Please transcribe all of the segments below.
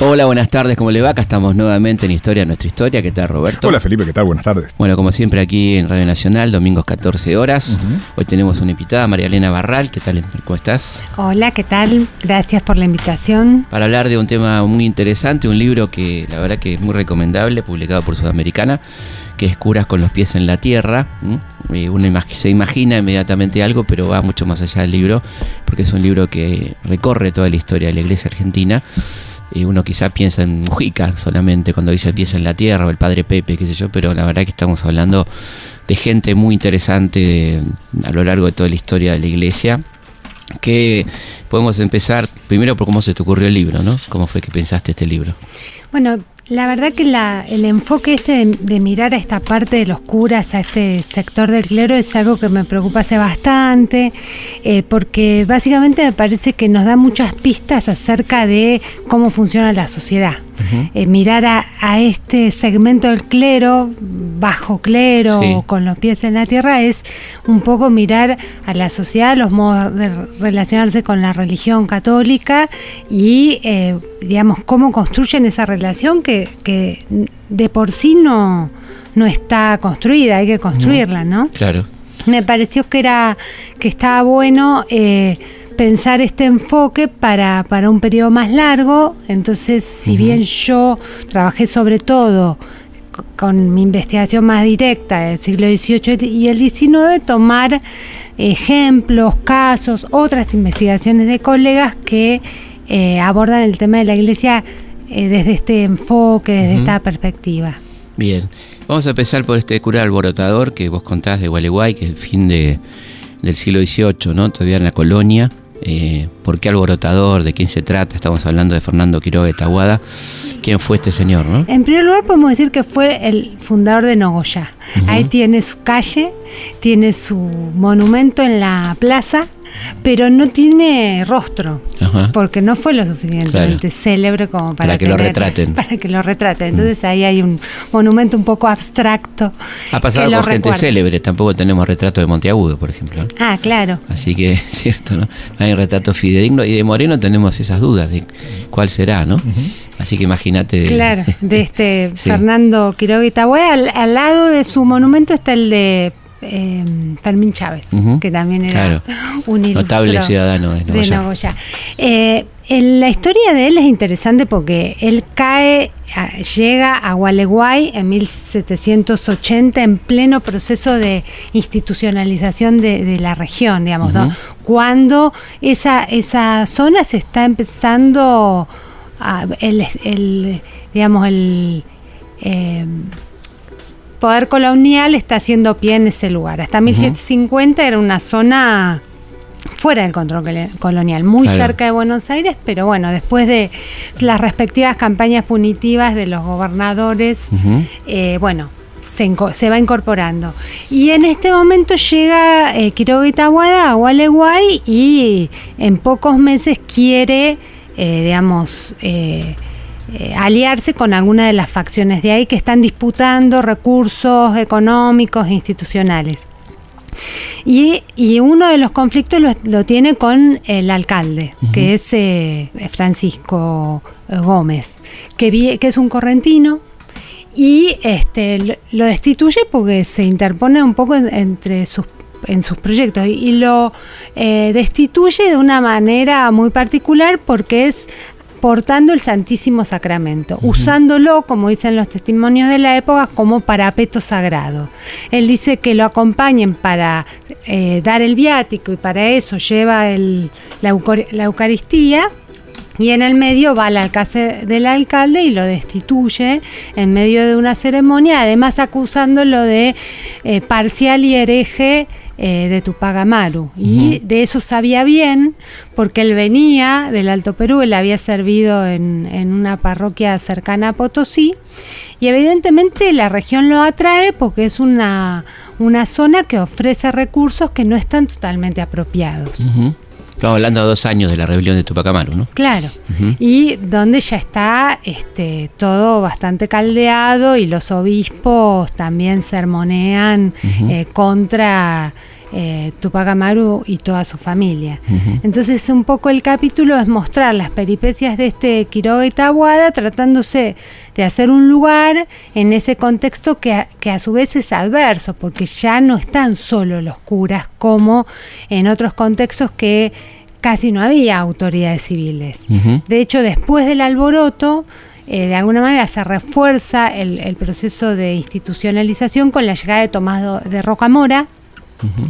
Hola, buenas tardes, ¿cómo le va? Acá estamos nuevamente en Historia Nuestra Historia. ¿Qué tal, Roberto? Hola, Felipe, ¿qué tal? Buenas tardes. Bueno, como siempre aquí en Radio Nacional, domingos 14 horas. Hoy tenemos una invitada, María Elena Barral. ¿Qué tal? ¿Cómo estás? Hola, ¿qué tal? Gracias por la invitación. Para hablar de un tema muy interesante, un libro que la verdad que es muy recomendable, publicado por Sudamericana, que es Curas con los pies en la tierra. Eh, uno se imagina inmediatamente algo, pero va mucho más allá del libro, porque es un libro que recorre toda la historia de la iglesia argentina y uno quizá piensa en Mujica solamente cuando dice pies en la tierra o el padre Pepe, qué sé yo, pero la verdad que estamos hablando de gente muy interesante a lo largo de toda la historia de la iglesia. Que podemos empezar primero por cómo se te ocurrió el libro, ¿no? ¿Cómo fue que pensaste este libro? Bueno, la verdad que el enfoque este de, mirar a esta parte de los curas, a este sector del clero, es algo que me preocupa hace bastante, eh, porque básicamente me parece que nos da muchas pistas acerca de cómo funciona la sociedad. Eh, mirar a, este segmento del clero, bajo clero, con los pies en la tierra, es un poco mirar a la sociedad, los modos de relacionarse con la religión católica y, eh, digamos, cómo construyen esa relación que, de por sí no, no está construida, hay que construirla, ¿no? Claro. Me pareció que era que estaba bueno eh, pensar este enfoque para, para un periodo más largo. Entonces, si bien yo trabajé sobre todo con mi investigación más directa del siglo XVIII y el XIX, tomar ejemplos, casos, otras investigaciones de colegas que eh, abordan el tema de la iglesia eh, desde este enfoque, desde esta perspectiva. Bien, vamos a empezar por este cura alborotador que vos contás de Gualeguay, que es el fin de, del siglo XVIII, ¿no? Todavía en la colonia. Eh, por qué alborotador, de quién se trata, estamos hablando de Fernando Quiroga de Tahuada, quién fue este señor, ¿no? En primer lugar podemos decir que fue el fundador de Nogoyá. Ahí tiene su calle, tiene su monumento en la plaza pero no tiene rostro, porque no fue lo suficientemente célebre como para, que lo retraten. Para que lo retraten. Entonces ahí hay un monumento un poco abstracto. Ha pasado con gente célebre, tampoco tenemos retrato de Monteagudo, por ejemplo. Ah, claro. Así que es cierto, ¿no? No hay retrato fidedigno y de Moreno tenemos esas dudas de cuál será, ¿no? Así que imagínate. Claro, de este Fernando Quiroga y al, al lado de su monumento está el de eh, Fermín Chávez, que también era un notable ciudadano de Nogoyá. Eh, la historia de él es interesante porque él cae, llega a Gualeguay en 1780 en pleno proceso de institucionalización de, la región, digamos, cuando esa, esa zona se está empezando a, el, digamos, el eh, poder colonial está haciendo pie en ese lugar. Hasta 1750 era una zona fuera del control colonial, muy cerca de Buenos Aires, pero bueno, después de las respectivas campañas punitivas de los gobernadores, eh, bueno, se, va incorporando. Y en este momento llega eh, Quiroga y Tahuada a Gualeguay y en pocos meses quiere, eh, digamos, eh, aliarse con alguna de las facciones de ahí que están disputando recursos económicos e institucionales. Y, uno de los conflictos lo, tiene con el alcalde, que es eh, Francisco eh, Gómez, que, que es un correntino, y este, lo destituye porque se interpone un poco entre sus en sus proyectos y, lo destituye de una manera muy particular porque es portando el Santísimo Sacramento, usándolo, como dicen los testimonios de la época, como parapeto sagrado. Él dice que lo acompañen para eh, dar el viático y para eso lleva la, Eucaristía. Y en el medio va al alcance del alcalde y lo destituye en medio de una ceremonia, además acusándolo de eh, parcial y hereje eh, de Tupac Amaru. Y de eso sabía bien, porque él venía del Alto Perú, él había servido en, una parroquia cercana a Potosí, y evidentemente la región lo atrae porque es una, una zona que ofrece recursos que no están totalmente apropiados. Estamos hablando de dos años de la rebelión de Tupac Amaru, ¿no? Claro, y donde ya está este, todo bastante caldeado y los obispos también sermonean eh, contra eh, Tupac Amaru y toda su familia. Entonces un poco el capítulo es mostrar las peripecias de este Quiroga y Tabuada tratándose de hacer un lugar en ese contexto que a, que a su vez es adverso, porque ya no están solo los curas como en otros contextos que casi no había autoridades civiles. De hecho, después del alboroto, eh, de alguna manera se refuerza el, el proceso de institucionalización con la llegada de Tomás de Rocamora,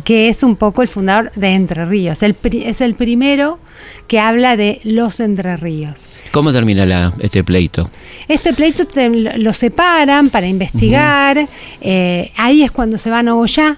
que es un poco el fundador de Entre Ríos. El pri- es el primero que habla de los Entre Ríos. ¿Cómo termina la, este pleito? Este pleito te- lo separan para investigar. eh, ahí es cuando se va a Nogoyá.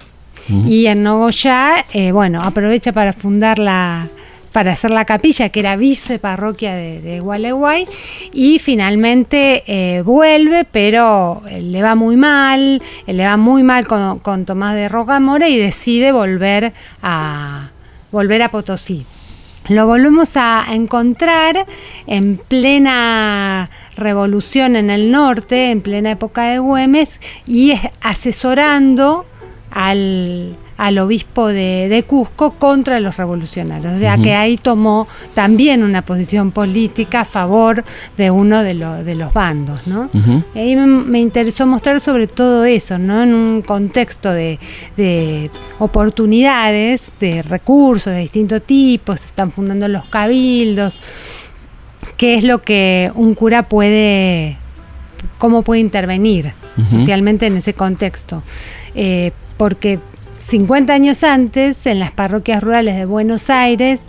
Y en Nogoyá, eh, bueno, aprovecha para fundar la para hacer la capilla, que era viceparroquia de, de Gualeguay, y finalmente eh, vuelve, pero eh, le va muy mal, eh, le va muy mal con, con Tomás de Rocamora y decide volver a volver a Potosí. Lo volvemos a encontrar en plena revolución en el norte, en plena época de Güemes, y es asesorando al, al obispo de, de Cusco contra los revolucionarios. O sea que ahí tomó también una posición política a favor de uno de, lo- de los bandos. ¿no? Y ahí me, me interesó mostrar sobre todo eso, ¿no? En un contexto de, de oportunidades, de recursos de distintos tipos, se están fundando los cabildos, qué es lo que un cura puede, cómo puede intervenir socialmente en ese contexto. Eh, porque 50 años antes, en las parroquias rurales de Buenos Aires,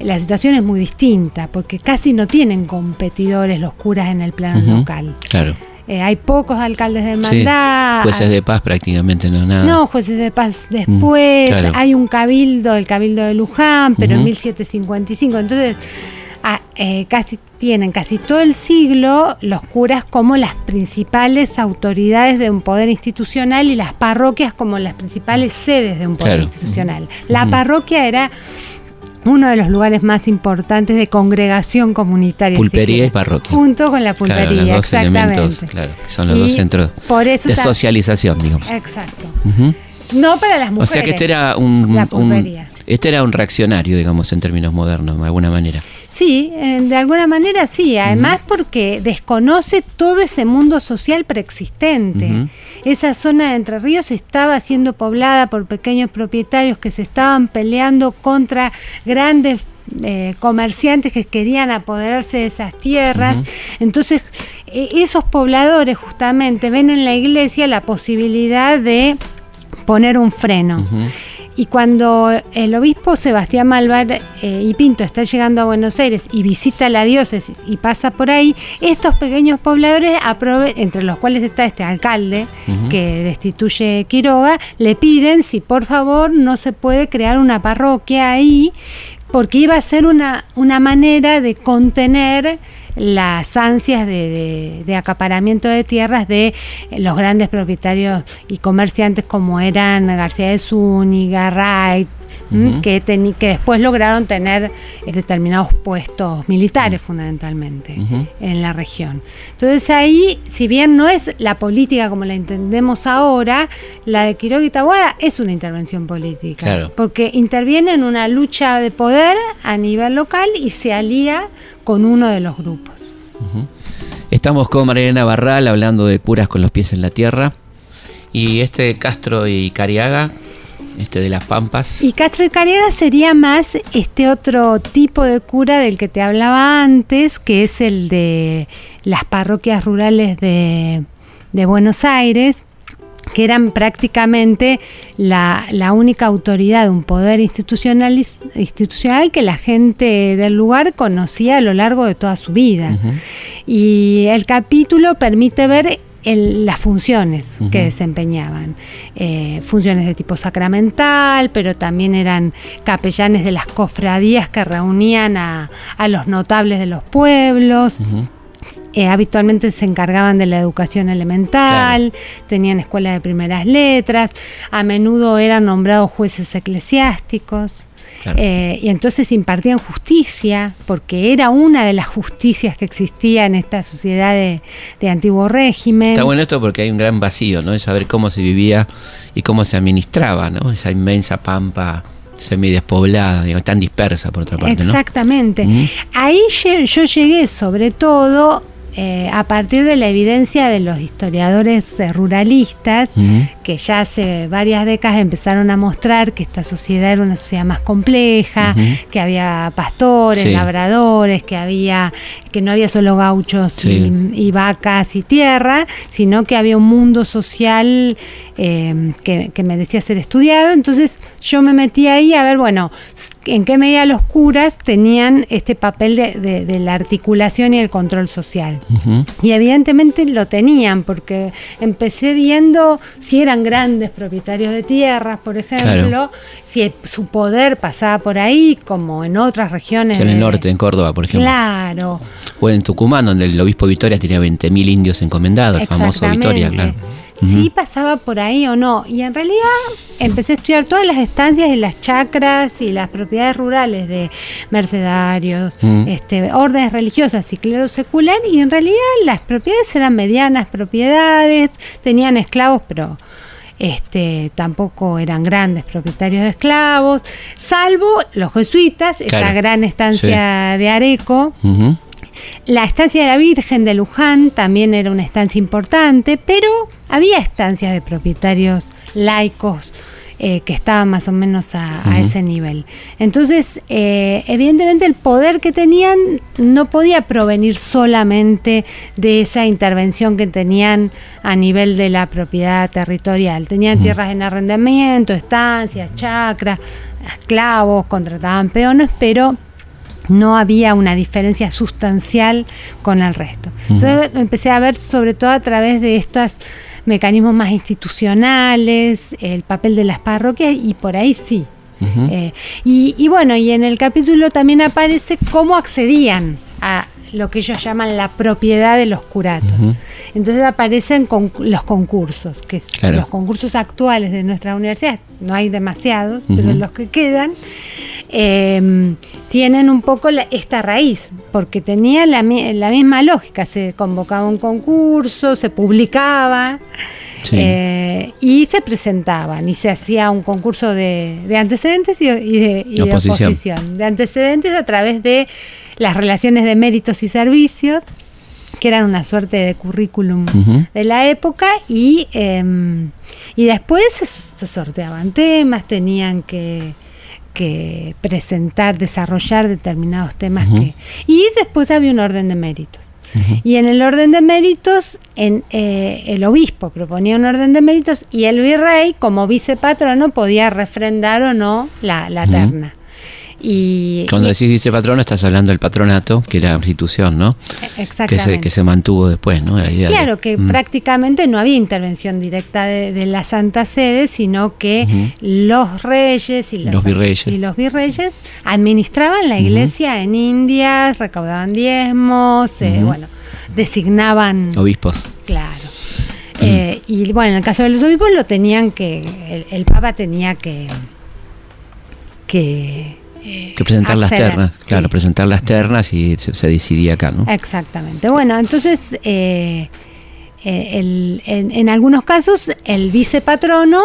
la situación es muy distinta, porque casi no tienen competidores los curas en el plano local. Claro. Eh, hay pocos alcaldes de Sí. hermandad. Jueces hay- de paz prácticamente no nada. no, jueces de paz después. claro. Hay un cabildo, el cabildo de Luján, pero en Ujú. 1755. Entonces, eh, casi tienen casi todo el siglo los curas como las principales autoridades de un poder institucional y las parroquias como las principales sedes de un poder Claro. institucional. La parroquia era uno de los lugares más importantes de congregación comunitaria. Pulpería y parroquia. Junto con la pulpería, Claro, los dos exactamente. elementos, claro, que son los Y dos centros por eso de socialización, digamos. Exacto. No para las O mujeres. sea que este era un, un- pulpería. este era un reaccionario, digamos, en términos modernos, de alguna manera. Sí, eh, de alguna manera sí. Además porque desconoce todo ese mundo social preexistente. Esa zona de Entre Ríos estaba siendo poblada por pequeños propietarios que se estaban peleando contra grandes eh, comerciantes que querían apoderarse de esas tierras. Entonces, eh, esos pobladores justamente ven en la iglesia la posibilidad poner un freno. Y cuando el obispo Sebastián Malvar eh, y Pinto está llegando a Buenos Aires y visita la diócesis y pasa por ahí, estos pequeños pobladores, entre los cuales está este alcalde que destituye Quiroga, le piden si por favor no se puede crear una parroquia ahí, porque iba a ser una, una manera de contener las ansias de, de- acaparamiento de tierras de los grandes propietarios y comerciantes como eran García de Zúñiga, Wright, Ujú. que, después lograron tener eh, determinados puestos militares fundamentalmente en la región. Entonces ahí, si bien no es la política como la entendemos ahora, la de Quiroga y Taboada es una intervención política. Claro. Porque interviene en una lucha de poder a nivel local y se alía con uno de los grupos. Estamos con Mariana Barral hablando de curas con los pies en la tierra. Y este Castro y Cariaga, este de las Pampas. Y Castro y Cariaga sería más este otro tipo de cura del que te hablaba antes, que es el de las parroquias rurales de, de Buenos Aires, que eran prácticamente la, la única autoridad de un poder institucional, institucional que la gente del lugar conocía a lo largo de toda su vida. Y el capítulo permite ver el- las funciones que desempeñaban. Eh, funciones de tipo sacramental, pero también eran capellanes de las cofradías que reunían a, a los notables de los pueblos. Eh, habitualmente se encargaban de la educación elemental, tenían escuela de primeras letras, a menudo eran nombrados jueces eclesiásticos. Eh, y entonces impartían justicia, porque era una de las justicias que existía en esta sociedad de, antiguo régimen. Está bueno esto porque hay un gran vacío, ¿no? Es saber cómo se vivía y cómo se administraba, ¿no? Esa inmensa pampa semidespoblada, digamos, tan dispersa por otra parte. Exactamente. Ahí yo llegué sobre todo eh, a partir de la evidencia de los historiadores eh, ruralistas, que ya hace varias décadas empezaron a mostrar que esta sociedad era una sociedad más compleja, que había pastores, labradores, que había que no había solo gauchos y, vacas y tierra, sino que había un mundo social eh, que, que merecía ser estudiado. Entonces yo me metí ahí a ver, bueno, en qué medida los curas tenían este papel de, la articulación y el control social. Y evidentemente lo tenían, porque empecé viendo si eran grandes propietarios de tierras, por ejemplo, si su poder pasaba por ahí, como en otras regiones. en el norte, en Córdoba, por ejemplo. Claro. O en Tucumán, donde el obispo Vitoria tenía 20.000 indios encomendados, el famoso Vitoria, claro si pasaba por ahí o no. Y en realidad empecé a estudiar todas las estancias y las chacras y las propiedades rurales de mercedarios, este, órdenes religiosas y clero secular. Y en realidad las propiedades eran medianas propiedades, tenían esclavos, pero este, tampoco eran grandes propietarios de esclavos, salvo los jesuitas, esta gran estancia de Areco. La estancia de la Virgen de Luján también era una estancia importante, pero había estancias de propietarios laicos eh, que estaban más o menos a, ese nivel. Entonces, eh, evidentemente el poder que tenían no podía provenir solamente de esa intervención que tenían a nivel de la propiedad territorial. Tenían tierras en arrendamiento, estancias, chacras, esclavos, contrataban peones, pero no había una diferencia sustancial con el resto. Entonces empecé a ver sobre todo a través de estos mecanismos más institucionales, el papel de las parroquias y por ahí sí. Eh, y, bueno, y en el capítulo también aparece cómo accedían a lo que ellos llaman la propiedad de los curatos. Entonces aparecen con los concursos, que los concursos actuales de nuestra universidad, no hay demasiados, pero los que quedan, eh, tienen un poco esta raíz, porque tenía la, misma lógica, se convocaba un concurso, se publicaba eh, y se presentaban y se hacía un concurso de, antecedentes y, de, oposición. De antecedentes a través de las relaciones de méritos y servicios, que eran una suerte de currículum de la época, y, em, y después se sorteaban temas, tenían que que presentar, desarrollar determinados temas que... Y después había un orden de méritos. Y en el orden de méritos, en, eh, el obispo proponía un orden de méritos y el virrey, como vicepatrono, podía refrendar o no la, la terna. Y, Cuando decís vicepatrono estás hablando del patronato, que era la institución, ¿no? Exactamente. Que se, mantuvo después, ¿no? claro, que mm. prácticamente no había intervención directa de, la Santa Sede, sino que los reyes y los, virreyes. y los virreyes administraban la iglesia en Indias, recaudaban diezmos, eh, bueno, designaban... Obispos. Claro. Eh, y bueno, en el caso de los obispos lo tenían que, el Papa tenía que que eh, que presentar las ternas, claro, presentar las ternas y se, decidía acá, ¿no? Exactamente. Bueno, entonces, eh, eh, en, algunos casos, el vicepatrono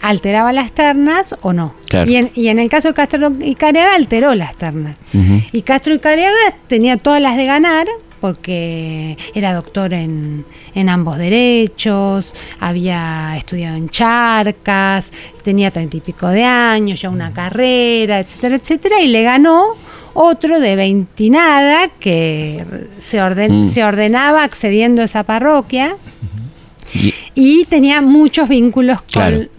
alteraba las ternas o no. Y, en, el caso de Castro y Careaga, alteró las ternas. Y Castro y Careaga tenía todas las de ganar, porque era doctor en, ambos derechos, había estudiado en Charcas, tenía treinta y pico de años, ya una carrera, etcétera, etcétera, y le ganó otro de veintinada que se, orden, mm. se ordenaba accediendo a esa parroquia y, tenía muchos vínculos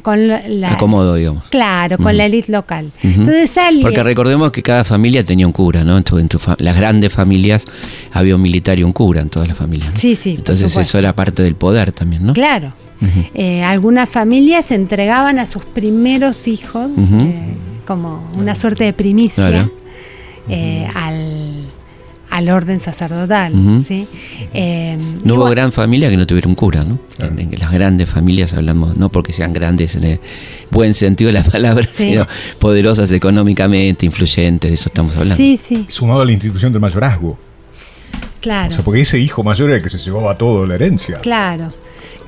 con, la... Acomodo, digamos. Claro, con la élite local. Entonces Porque recordemos que cada familia tenía un cura, ¿no? En, las grandes familias había un militar y un cura en todas las familias. Sí, sí. Entonces eso era parte del poder también, ¿no? Claro. Eh, algunas familias entregaban a sus primeros hijos eh, como una suerte de primicia eh, al al orden sacerdotal. ¿sí? Eh, y No hubo bueno, gran familia que no tuviera un cura, ¿no? En, en las grandes familias hablamos, no porque sean grandes en el buen sentido de la palabra, Sí. sino poderosas económicamente, influyentes, de eso estamos hablando. Sí, sí, Sumado a la institución del mayorazgo. claro. O sea, porque ese hijo mayor era el que se llevaba todo la herencia. Claro.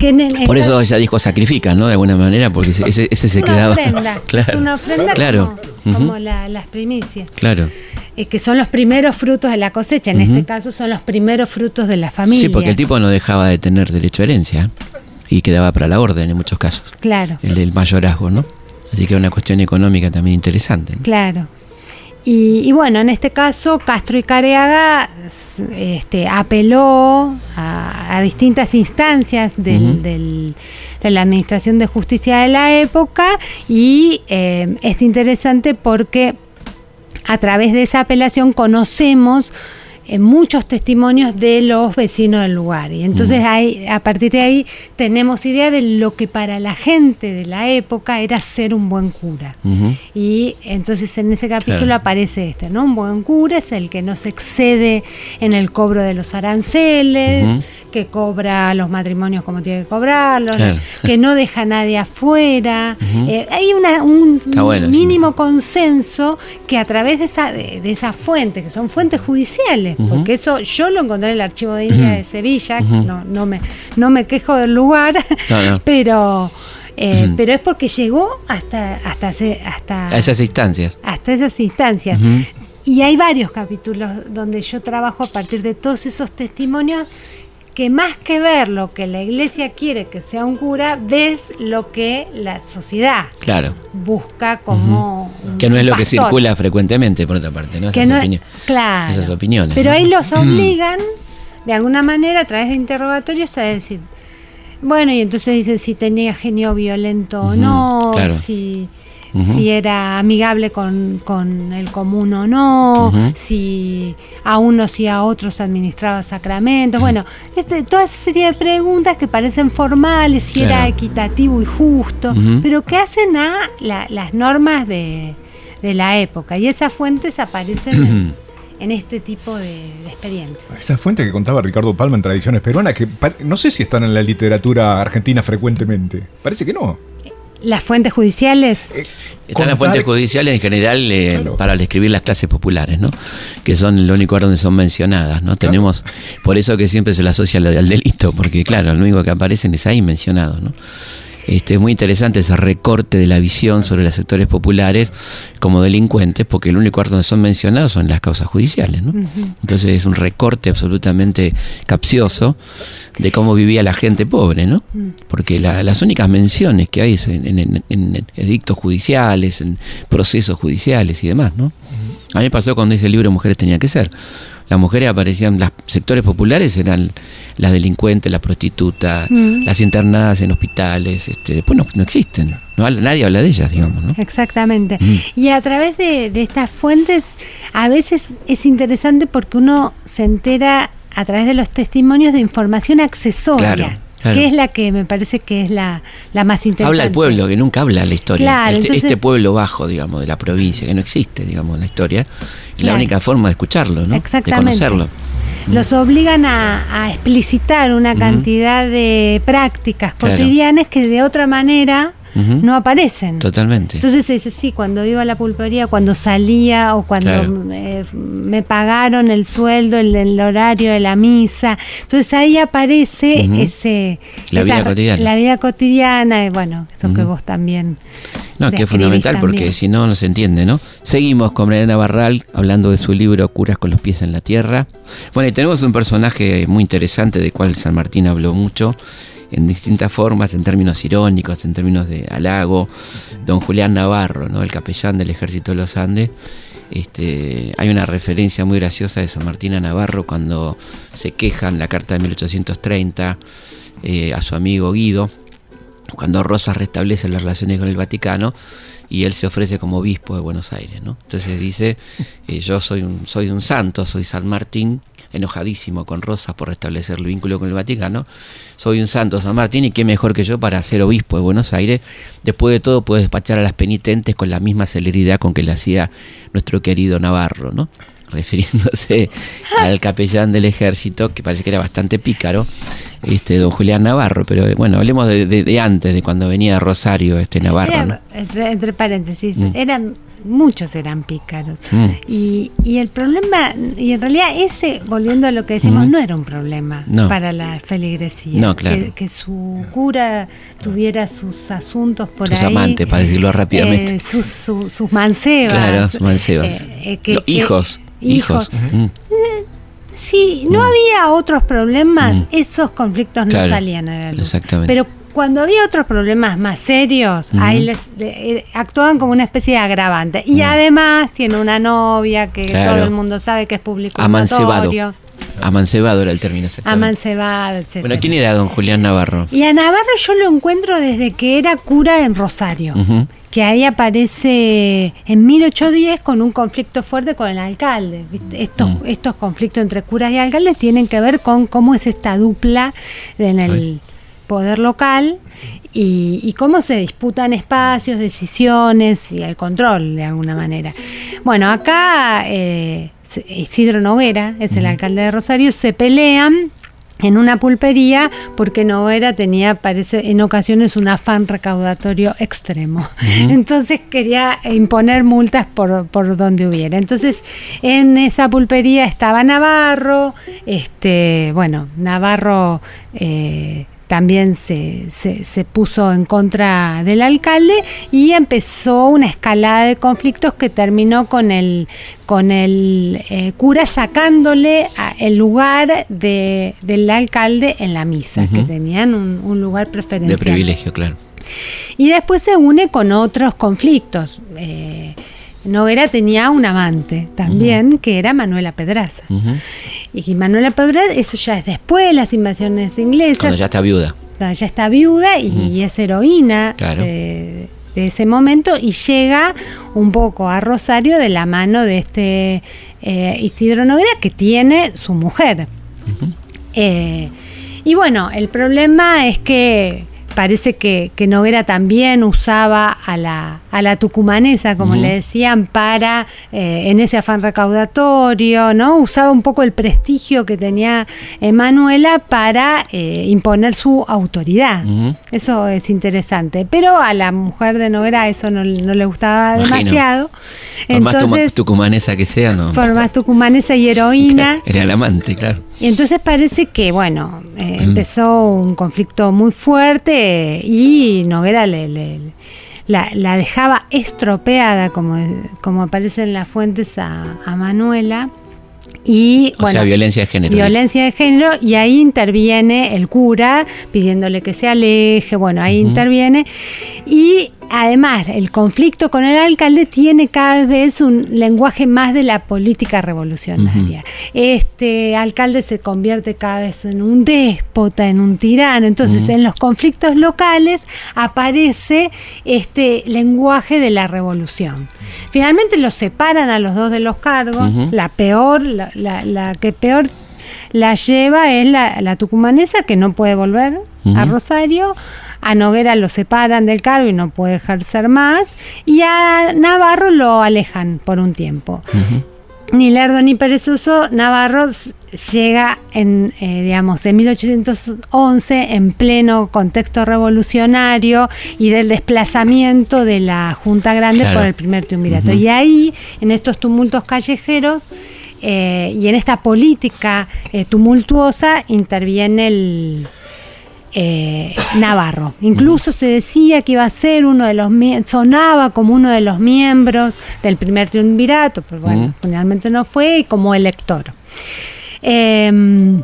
Que en- en Por eso ella dijo sacrifican, ¿no? De alguna manera, porque ese, ese- se quedaba. ofrenda, claro. es una ofrenda Claro. como, la- las primicias, Claro. eh, que son los primeros frutos de la cosecha. En este caso son los primeros frutos de la familia. Sí, porque el tipo no dejaba de tener derecho a herencia y quedaba para la orden en muchos casos, Claro, el del mayorazgo, ¿no? Así que era una cuestión económica también interesante. ¿no? claro. Y, y bueno, en este caso Castro y Careaga este, apeló a, a distintas instancias del- de la Administración de Justicia de la época y eh, es interesante porque a través de esa apelación conocemos eh, muchos testimonios de los vecinos del lugar. Y entonces ahí, a partir de ahí tenemos idea de lo que para la gente de la época era ser un buen cura. Y entonces en ese capítulo Claro. aparece este, ¿no? Un buen cura es el que no se excede en el cobro de los aranceles, que cobra los matrimonios como tiene que cobrarlos, Claro. que no deja a nadie afuera. Eh, hay una, un bueno mínimo consenso que a través de esa, de, de esas fuentes, que son fuentes judiciales, Porque eso yo lo encontré en el archivo de India de Sevilla, no, no, me, no me quejo del lugar, pero... eh, pero es porque llegó hasta hasta hasta A esas instancias. hasta esas instancias. Y hay varios capítulos donde yo trabajo a partir de todos esos testimonios que más que ver lo que la iglesia quiere que sea un cura, ves lo que la sociedad Claro. busca como Que no es lo que circula frecuentemente, por otra parte, ¿no? Que Esas, no- opini- claro. esas opiniones. Pero ¿no? ahí los obligan, de alguna manera, a través de interrogatorios, a decir, bueno, y entonces dicen si tenía genio violento o no, claro. si, Si era amigable con, con el común o no, si a unos y a otros administraba sacramentos. Bueno, este, toda esa serie de preguntas que parecen formales, si era equitativo y justo, pero que hacen a la- las normas de, de la época. Y esas fuentes aparecen en, en este tipo de, de expedientes. Esa fuente que contaba Ricardo Palma en Tradiciones Peruanas, que no sé si están en la literatura argentina frecuentemente. Parece que no. Las fuentes judiciales, Están las fuentes judiciales en general eh, Claro. para describir las clases populares, ¿no? Que son el único lugar donde son mencionadas, ¿no? Tenemos, por eso que siempre se le asocia al, al delito, porque claro, lo único que aparecen es ahí mencionado, ¿no? Este, es muy interesante ese recorte de la visión sobre los sectores populares como delincuentes, porque el único lugar donde son mencionados son las causas judiciales, ¿no? Entonces es un recorte absolutamente capcioso de cómo vivía la gente pobre, ¿no? Porque la- las únicas menciones que hay es en, en- en- en edictos judiciales, en procesos judiciales y demás, ¿no? A mí me pasó cuando hice el libro Mujeres tenía que ser. Las mujeres aparecían, los sectores populares eran las delincuentes, las prostitutas, Mm. las internadas en hospitales, este, después no, no existen, no nadie habla de ellas, digamos, ¿no? exactamente. Mm. Y a través de, de estas fuentes, a veces es interesante porque uno se entera a través de los testimonios de información accesoria, Claro, claro. que es la que me parece que es la, la más interesante. Habla el pueblo, que nunca habla la historia. Claro, este, entonces- este pueblo bajo, digamos, de la provincia, que no existe, digamos, en la historia. Y la única forma de escucharlo, ¿no? Exactamente. De conocerlo. Los obligan a, a explicitar una cantidad de prácticas cotidianas que de otra manera No aparecen. Totalmente. Entonces se dice, sí, cuando iba a la pulpería, cuando salía o cuando Claro. eh, me pagaron el sueldo, el, el horario de la misa. Entonces ahí aparece ese... La vida cotidiana. La vida cotidiana, y bueno, eso que vos también... No, que es fundamental porque si no, no se entiende, ¿no? Seguimos con Mariana Barral hablando de su libro Curas con los pies en la tierra. Bueno, y tenemos un personaje muy interesante del cual San Martín habló mucho en distintas formas, en términos irónicos, en términos de halago. Don Julián Navarro, ¿no? El capellán del ejército de los Andes. Este, hay una referencia muy graciosa de San Martín a Navarro cuando se queja en la carta de 1830 eh, a su amigo Guido, cuando Rosas restablece las relaciones con el Vaticano y él se ofrece como obispo de Buenos Aires, ¿no? Entonces dice, eh, yo soy un, soy un santo, soy San Martín, enojadísimo con Rosas por restablecer el vínculo con el Vaticano. Soy un santo San Martín y qué mejor que yo para ser obispo de Buenos Aires. Después de todo puedo despachar a las penitentes con la misma celeridad con que le hacía nuestro querido Navarro, ¿no? refiriéndose al capellán del ejército, que parece que era bastante pícaro, este don Julián Navarro, pero eh, bueno, hablemos de, antes, de cuando venía Rosario este Navarro. entre, paréntesis, mm. eran muchos eran pícaros. Mm. Y, y, el problema, y en realidad ese, volviendo a lo que decimos, mm. no era un problema para la feligresía. que, su cura tuviera sus asuntos por sus amantes, para decirlo rápidamente. Eh, sus, sus, mancebas. Claro, sus mancebas. Eh, hijos hijos. Si no mm. había otros problemas, mm. esos conflictos no salían a la luz. Exactamente. Pero cuando había otros problemas más serios, ahí les, eh, actuaban como una especie de agravante. Y además tiene una novia que todo el mundo sabe que es público. Amancebado. Amancebado era el término Amancebado, etc. Bueno, ¿quién era don Julián Navarro? Y a Navarro yo lo encuentro desde que era cura en Rosario que ahí aparece en 1810 con un conflicto fuerte con el alcalde. Estos, estos conflictos entre curas y alcaldes tienen que ver con cómo es esta dupla en el poder local y, cómo se disputan espacios, decisiones y el control de alguna manera. Bueno, acá eh, Isidro Noguera es el alcalde de Rosario, se pelean en una pulpería porque Noguera tenía, parece, en ocasiones un afán recaudatorio extremo. Entonces quería imponer multas por, por, donde hubiera. Entonces en esa pulpería estaba Navarro, este, bueno, Navarro eh, también se, se, puso en contra del alcalde y empezó una escalada de conflictos que terminó con el, con el eh, cura sacándole el lugar de, del alcalde en la misa, que tenían un, lugar preferencial. De privilegio, claro. Y después se une con otros conflictos. Eh, Noguera tenía un amante también, que era Manuela Pedraza. Y Manuela Pedraza, eso ya es después de las invasiones inglesas. Cuando ya está viuda. Cuando ya está viuda y, es heroína de, ese momento y llega un poco a Rosario de la mano de este eh, Isidro Noguera que tiene su mujer. Eh, y bueno, el problema es que parece que, que Noguera también usaba a la, a la tucumanesa, como le decían, para, eh, en ese afán recaudatorio, ¿no? Usaba un poco el prestigio que tenía Emanuela para eh, imponer su autoridad. Eso es interesante. Pero a la mujer de Noguera eso no, le gustaba demasiado. Por más tucumanesa que sea, ¿no? Por más tucumanesa y heroína. Era el amante, claro. Y entonces parece que, bueno, eh, empezó un conflicto muy fuerte y Noguera le, la, dejaba estropeada, como, como aparece en las fuentes, a, Manuela. Y, o sea, violencia de género. Violencia de género, y ahí interviene el cura pidiéndole que se aleje, bueno, ahí interviene. Y además, el conflicto con el alcalde tiene cada vez un lenguaje más de la política revolucionaria. Este alcalde se convierte cada vez en un déspota, en un tirano. Entonces, en los conflictos locales aparece este lenguaje de la revolución. Finalmente los separan a los dos de los cargos. La peor, la, que peor la lleva es la, tucumanesa que no puede volver a Rosario a Noguera lo separan del cargo y no puede ejercer más, y a Navarro lo alejan por un tiempo. Ni lerdo ni perezoso, Navarro llega en, eh, digamos, en 1811 en pleno contexto revolucionario y del desplazamiento de la Junta Grande por el primer triunvirato. Y ahí, en estos tumultos callejeros, eh, y en esta política eh, tumultuosa interviene el, eh, Navarro. Incluso se decía que iba a ser uno de los sonaba como uno de los miembros del primer triunvirato, pero bueno, finalmente no fue, y como elector. Em,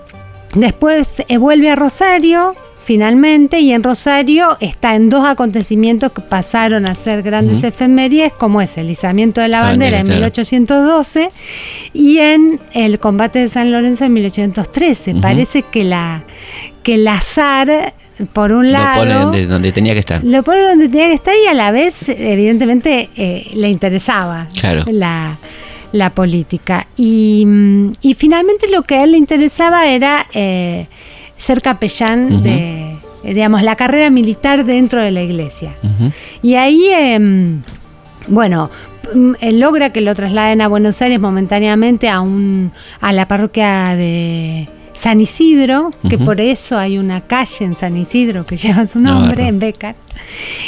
después eh, vuelve a Rosario, finalmente, y en Rosario está en dos acontecimientos que pasaron a ser grandes efemerías, como es el izamiento de la, bandera, en 1812 y en el combate de San Lorenzo en 1813. Parece que la que el azar, por un lado... Lo pone donde, tenía que estar. Lo pone donde tenía que estar y a la vez, evidentemente, eh, le interesaba claro. la, la política. Y, mm, y finalmente lo que a él le interesaba era eh, ser capellán de, eh, digamos, la carrera militar dentro de la iglesia. Y ahí, em, bueno, mm, él logra que lo trasladen a Buenos Aires momentáneamente a, un, a la parroquia de San Isidro, que por eso hay una calle en San Isidro que lleva su nombre, en Becar,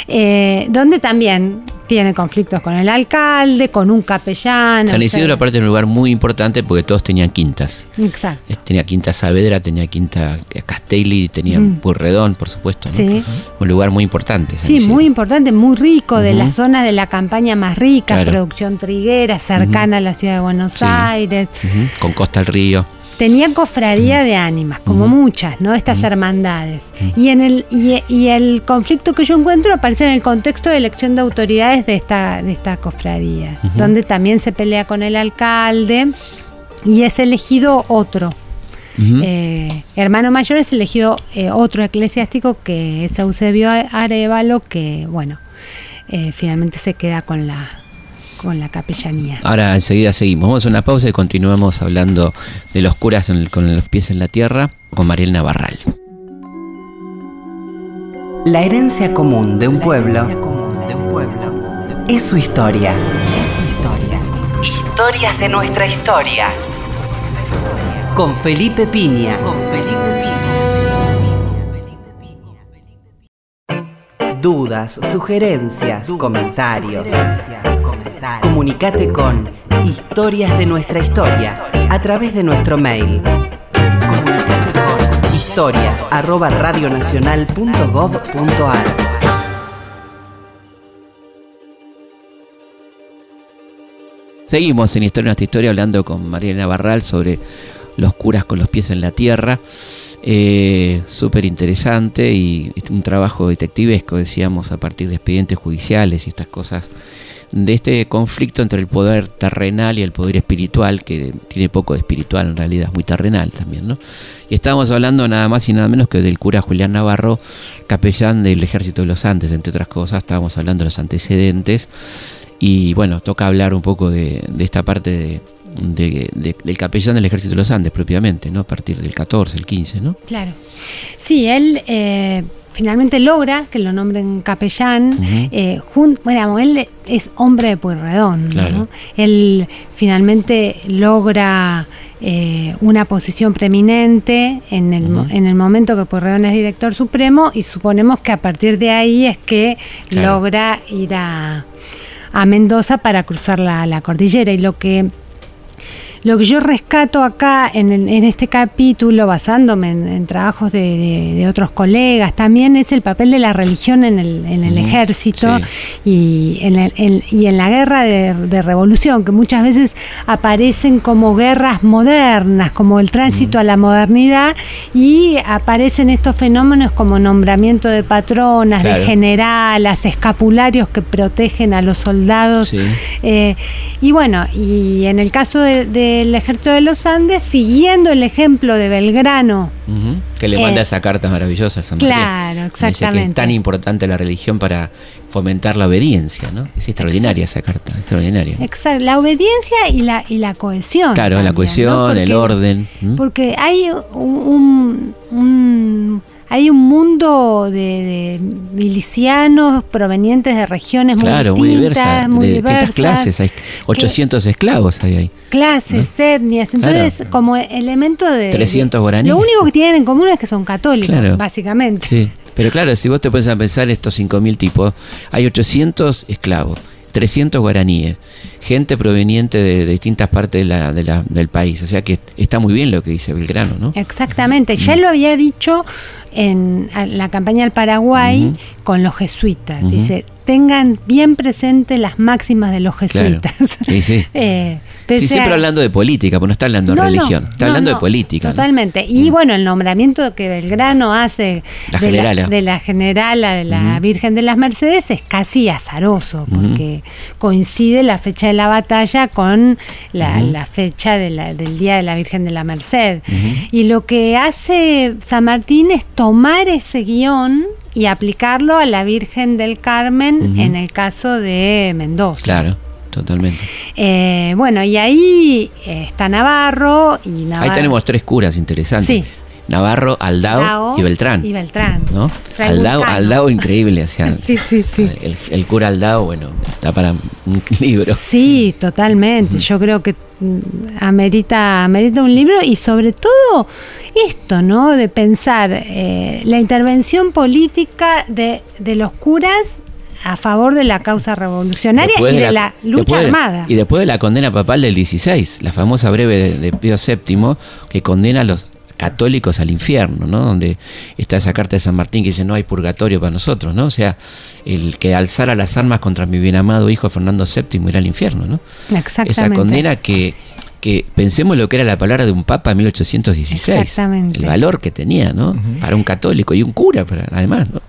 eh, donde también tiene conflictos con el alcalde, con un capellán. San o Isidro sea, aparte es un lugar muy importante porque todos tenían quintas. Exacto. Eh, Tenía Quinta Saavedra, tenía Quinta Castelli, tenía Mm. Purredón, por supuesto. ¿no? Sí. Un lugar muy importante. San Sí, Isidro. muy importante, muy rico, de Ujú. las zonas de la campaña más rica, Claro. producción triguera, cercana a la ciudad de Buenos Sí. Aires. Con Costa al Río. Tenía cofradía de ánimas, como muchas, ¿no? Estas hermandades. Y en el y, y el conflicto que yo encuentro aparece en el contexto de elección de autoridades de esta de esta cofradía, donde también se pelea con el alcalde y es elegido otro. Eh, hermano mayor es elegido eh, otro eclesiástico que es Eusebio Arevalo, que bueno, eh, finalmente se queda con la con la capellanía. Ahora enseguida seguimos. Vamos a una pausa y continuamos hablando de los curas en el- con los pies en la tierra con Mariel Navarral. La herencia común de un pueblo es su historia. Es su historia. Historias de nuestra historia. Con Felipe Piña. Con Felipe Dudas, sugerencias, comentarios. Comunicate con Historias de nuestra historia a través de nuestro mail. Comunicate con historias arroba radionacional.gov.ar. Seguimos en Historia de nuestra historia hablando con Mariel Navarral sobre los curas con los pies en la tierra. Eh, Súper interesante y un trabajo detectivesco, decíamos, a partir de expedientes judiciales y estas cosas de este conflicto entre el poder terrenal y el poder espiritual, que tiene poco de espiritual en realidad, es muy terrenal también, ¿no? Y estábamos hablando nada más y nada menos que del cura Julián Navarro, capellán del Ejército de los Andes, entre otras cosas, estábamos hablando de los antecedentes y bueno, toca hablar un poco de, de esta parte de, de- de- del capellán del Ejército de los Andes propiamente, ¿no? A partir del 14, el 15, ¿no? Claro. Sí, él eh, finalmente logra que lo nombren capellán. Ujú. eh, jun- bueno, él es hombre de Pueyrredón. ¿no? Claro. Él finalmente logra eh, una posición preeminente en el, en el momento que Pueyrredón es director supremo y suponemos que a partir de ahí es que Claro. logra ir a, a Mendoza para cruzar la, la cordillera. Y lo que lo que yo rescato acá en, en- este capítulo, basándome en, en trabajos de, de- de otros colegas, también es el papel de la religión en el, en el Ujú, ejército sí. y, en el- en- y en la guerra de, de revolución, que muchas veces aparecen como guerras modernas, como el tránsito a la modernidad, y aparecen estos fenómenos como nombramiento de patronas, de generalas, escapularios que protegen a los soldados. Sí. Eh, y bueno, y en el caso de- del ejército de los Andes, siguiendo el ejemplo de Belgrano. Que le manda Eh, esa carta maravillosa a San Martín. claro, Dice que es exactamente. tan importante la religión para fomentar la obediencia, ¿no? Es extraordinaria esa carta, extraordinaria. exacto, la obediencia y la, y la cohesión. Claro, la cohesión, ¿no? el orden. Porque hay un, un- hay un mundo de, de milicianos provenientes de regiones Claro, muy muy distintas, diversa, muy de distintas diversas, clases, hay 800 esclavos ahí hay. clases, etnias. Entonces, Claro. como elemento de. 300 de- guaraníes. Lo único que tienen en común es que son católicos, Claro. básicamente. Sí, pero claro, si vos te pones a pensar estos 5.000 tipos, hay 800 esclavos, 300 guaraníes, gente proveniente de, de distintas partes de la- de la- del país. O sea que está muy bien lo que dice Belgrano, ¿no? Exactamente, Mm. ya lo había dicho en la campaña del Paraguay con los jesuitas. Dice, tengan bien presentes las máximas de los Claro. jesuitas. Sí, sí. Eh, Sí, siempre hablando de política, porque no está hablando No, de no, religión, está no, hablando de política. Mm. Totalmente. Y bueno, el nombramiento que Belgrano hace La de, generala. la, de la generala de la. Virgen de las Mercedes es casi azaroso, porque coincide la fecha de la batalla con la, fecha de la- del Día de la Virgen de la Merced. Y lo que hace San Martín es tomar ese guion y aplicarlo a la Virgen del Carmen en el caso de Mendoza. Claro. Totalmente. Eh, bueno, y ahí eh, está Navarro y Navarro. Ahí tenemos tres curas interesantes. Sí. Navarro, Aldao, Aldao y Beltrán. y Beltrán. ¿no? Aldao. Aldao increíble. O sea, Sí, sí, sí. El, el cura Aldao, bueno, está para un libro. Sí, totalmente. Yo creo que mm, amerita, amerita un libro y sobre todo esto, ¿no? De pensar eh, la intervención política de, de los curas a favor de la causa revolucionaria Después y de la, lucha después armada. Y después de la condena papal del 16, la famosa breve de, de Pío VII, que condena a los católicos al infierno, ¿no? Donde está esa carta de San Martín que dice no hay purgatorio para nosotros, ¿no? O sea, el que alzara las armas contra mi bien amado hijo Fernando VII irá al infierno, ¿no? Exactamente. Esa condena que, que pensemos lo que era la palabra de un papa en 1816. Exactamente. El valor que tenía, ¿no? Para un católico y un cura, para, además, ¿no?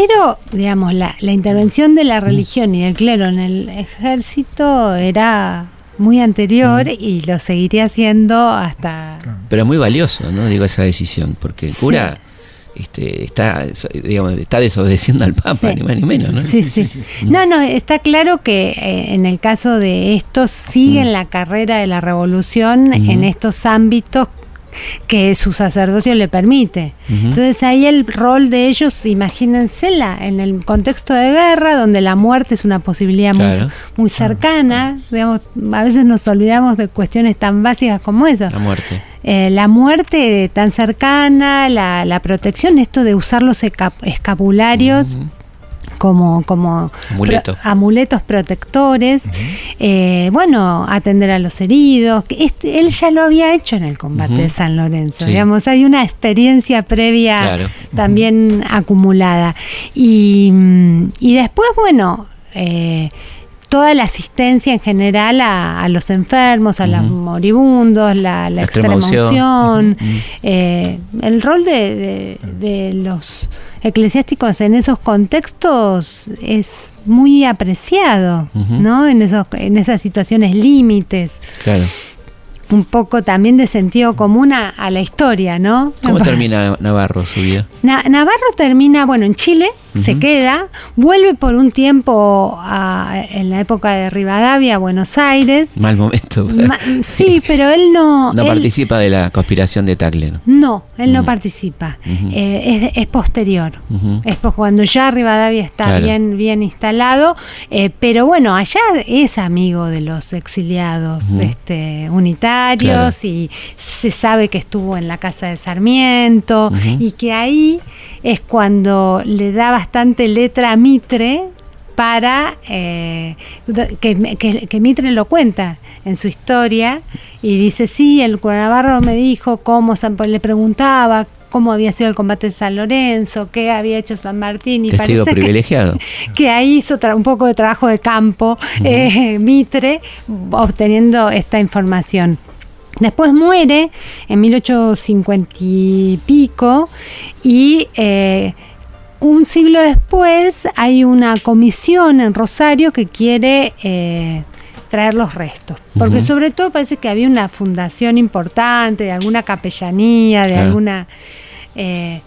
Pero, digamos, la, la intervención de la religión y del clero en el ejército era muy anterior y lo seguiría haciendo hasta... Pero es muy valioso, ¿no? Digo, esa decisión, porque el Sí. cura este, está, digamos, está desobedeciendo al Papa, Sí. ni más ni menos, ¿no? Sí, sí. No, no, está claro que eh, en el caso de estos siguen la carrera de la revolución en estos ámbitos que su sacerdocio le permite. Entonces ahí el rol de ellos, imagínensela, en el contexto de guerra, donde la muerte es una posibilidad muy- Claro. muy, cercana, digamos, a veces nos olvidamos de cuestiones tan básicas como esa. La muerte. Eh, la muerte tan cercana, la, la protección, esto de usar los escapularios. Como, como Amuleto. pro- amuletos protectores, eh, bueno, atender a los heridos. este- él ya lo había hecho en el combate de San Lorenzo, Sí. digamos, hay una experiencia previa Claro. también acumulada. Y, mm, y después, bueno, eh, toda la asistencia en general a, a los enfermos, a los moribundos, la, la La extrema eh, el rol de, de- de los eclesiásticos en esos contextos es muy apreciado. ¿no? En, esos, en esas situaciones límites, Claro. un poco también de sentido común a, a la historia, ¿no? ¿Cómo termina Navarro su vida? Na- Navarro termina, bueno, en Chile, se queda, vuelve por un tiempo a- en la época de Rivadavia a Buenos Aires. Mal momento. Ma- sí, pero él no... no él- participa de la conspiración de Tagle, ¿no? No, él no participa. Eh, es, es posterior. Es cuando ya Rivadavia está Claro. bien, bien instalado. eh, pero bueno, allá es amigo de los exiliados este, unitarios Claro. y se sabe que estuvo en la casa de Sarmiento y que ahí es cuando le da bastante letra Mitre para eh, que, que- que Mitre lo cuenta en su historia y dice sí el Navarro me dijo cómo San le preguntaba cómo había sido el combate de San Lorenzo qué había hecho San Martín y Testigo que- privilegiado. que ahí hizo un poco de trabajo de campo eh, Mitre obteniendo esta información. Después muere en 1850 y pico y eh, un siglo después hay una comisión en Rosario que quiere eh, traer los restos. Porque sobre todo parece que había una fundación importante, de alguna capellanía, de Claro. alguna... eh,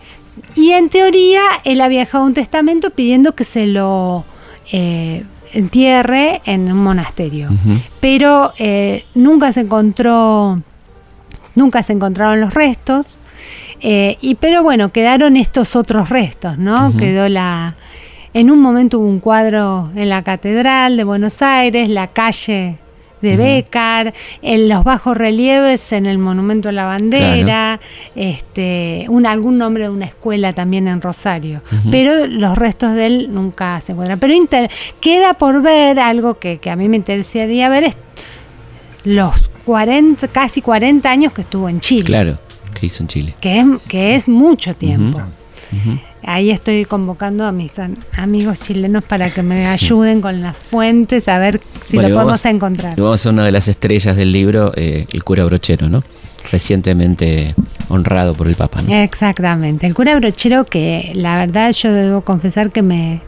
y en teoría él había dejado un testamento pidiendo que se lo eh, entierre en un monasterio. Pero nunca se encontró, nunca se encontraron los restos. Eh, y pero bueno, quedaron estos otros restos, ¿no? Quedó la. En un momento hubo un cuadro en la catedral de Buenos Aires, la calle de Ujú. Bécar, en los bajos relieves en el monumento a la bandera, este, un, algún nombre de una escuela también en Rosario. Pero los restos de él nunca se encuentran. Pero inter- queda por ver algo que, que a mí me interesaría ver es los 40, casi 40 años que estuvo en Chile. Claro, que hizo en Chile. Que es, que es mucho tiempo. Ahí estoy convocando a mis amigos chilenos para que me ayuden con las fuentes a ver si Bueno, lo podemos vamos- encontrar. Vamos a una de las estrellas del libro, eh, el cura brochero, ¿no? Recientemente honrado por el Papa, ¿no? Exactamente. El cura brochero que la verdad yo debo confesar que me